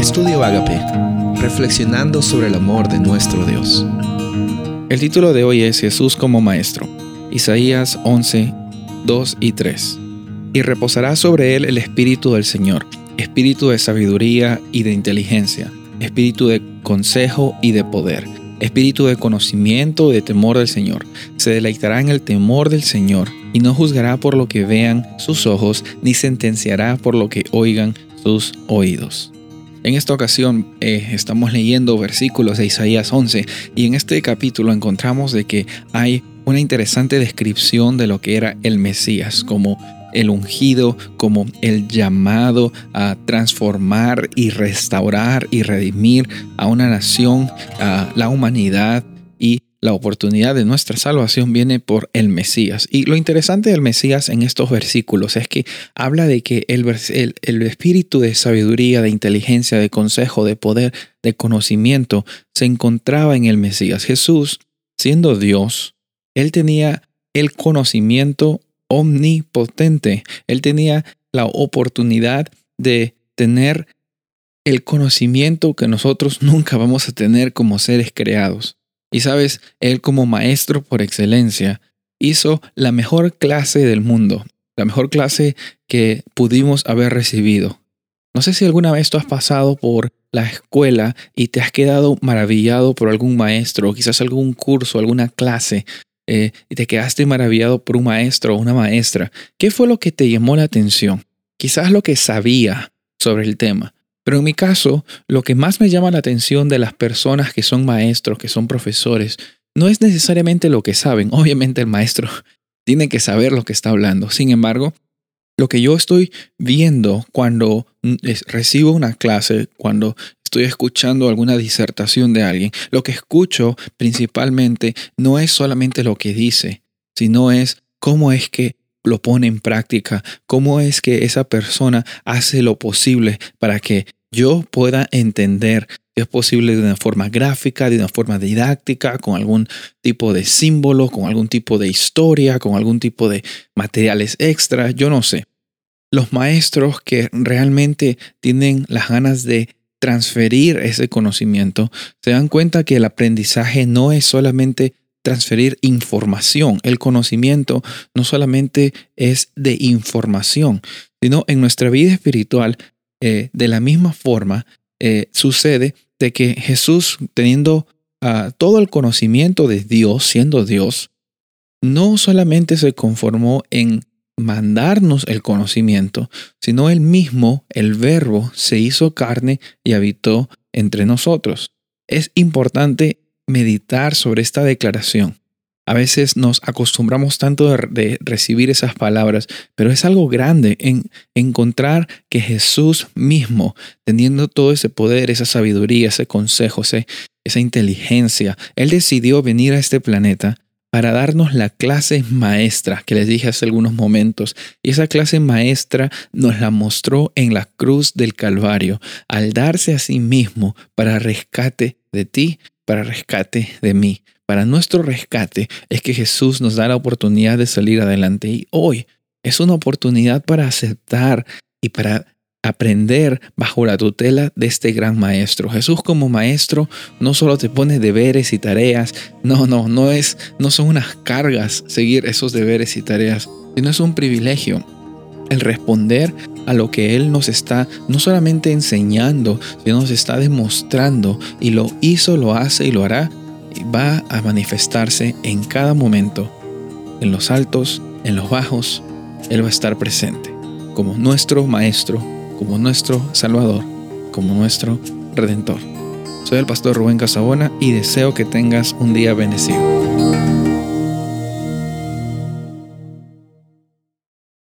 Estudio Agape, reflexionando sobre el amor de nuestro Dios. El título de hoy es Jesús como Maestro, Isaías 11, 2 y 3. Y reposará sobre él el Espíritu del Señor, Espíritu de sabiduría y de inteligencia, Espíritu de consejo y de poder, Espíritu de conocimiento y de temor del Señor. Se deleitará en el temor del Señor y no juzgará por lo que vean sus ojos, ni sentenciará por lo que oigan sus oídos. En esta ocasión eh, estamos leyendo versículos de Isaías 11 y en este capítulo encontramos de que hay una interesante descripción de lo que era el Mesías como el ungido, como el llamado a transformar y restaurar y redimir a una nación, a la humanidad y la oportunidad de nuestra salvación viene por el Mesías. Y lo interesante del Mesías en estos versículos es que habla de que el, el, espíritu de sabiduría, de inteligencia, de consejo, de poder, de conocimiento se encontraba en el Mesías. Jesús, siendo Dios, él tenía el conocimiento omnipotente. Él tenía la oportunidad de tener el conocimiento que nosotros nunca vamos a tener como seres creados. Y sabes, Él como maestro por excelencia hizo la mejor clase del mundo, la mejor clase que pudimos haber recibido. No sé si alguna vez tú has pasado por la escuela y te has quedado maravillado por algún maestro, o quizás algún curso, alguna clase, eh, y te quedaste maravillado por un maestro o una maestra. ¿Qué fue lo que te llamó la atención? Quizás lo que sabía sobre el tema. Pero en mi caso, lo que más me llama la atención de las personas que son maestros, que son profesores, no es necesariamente lo que saben. Obviamente el maestro tiene que saber lo que está hablando. Sin embargo, lo que yo estoy viendo cuando recibo una clase, cuando estoy escuchando alguna disertación de alguien, lo que escucho principalmente no es solamente lo que dice, sino es cómo es que lo pone en práctica, cómo es que esa persona hace lo posible para que yo pueda entender si es posible de una forma gráfica, de una forma didáctica, con algún tipo de símbolo, con algún tipo de historia, con algún tipo de materiales extra, yo no sé. Los maestros que realmente tienen las ganas de transferir ese conocimiento se dan cuenta que el aprendizaje no es solamente transferir información. El conocimiento no solamente es de información, sino en nuestra vida espiritual, eh, de la misma forma, eh, sucede de que Jesús, teniendo ah, todo el conocimiento de Dios, siendo Dios, no solamente se conformó en mandarnos el conocimiento, sino él mismo, el verbo, se hizo carne y habitó entre nosotros. Es importante meditar sobre esta declaración. A veces nos acostumbramos tanto de, recibir esas palabras, pero es algo grande en encontrar que Jesús mismo, teniendo todo ese poder, esa sabiduría, ese consejo, esa inteligencia, Él decidió venir a este planeta para darnos la clase maestra que les dije hace algunos momentos. Y esa clase maestra nos la mostró en la cruz del Calvario, al darse a sí mismo para rescate de ti para rescate de mí. Para nuestro rescate es que Jesús nos da la oportunidad de salir adelante y hoy es una oportunidad para aceptar y para aprender bajo la tutela de este gran maestro. Jesús como maestro no solo te pone deberes y tareas, no, no, no es no son unas cargas seguir esos deberes y tareas, sino es un privilegio el responder a lo que Él nos está no solamente enseñando, sino nos está demostrando y lo hizo, lo hace y lo hará, y va a manifestarse en cada momento, en los altos, en los bajos, Él va a estar presente como nuestro Maestro, como nuestro Salvador, como nuestro Redentor. Soy el pastor Rubén Casabona y deseo que tengas un día bendecido.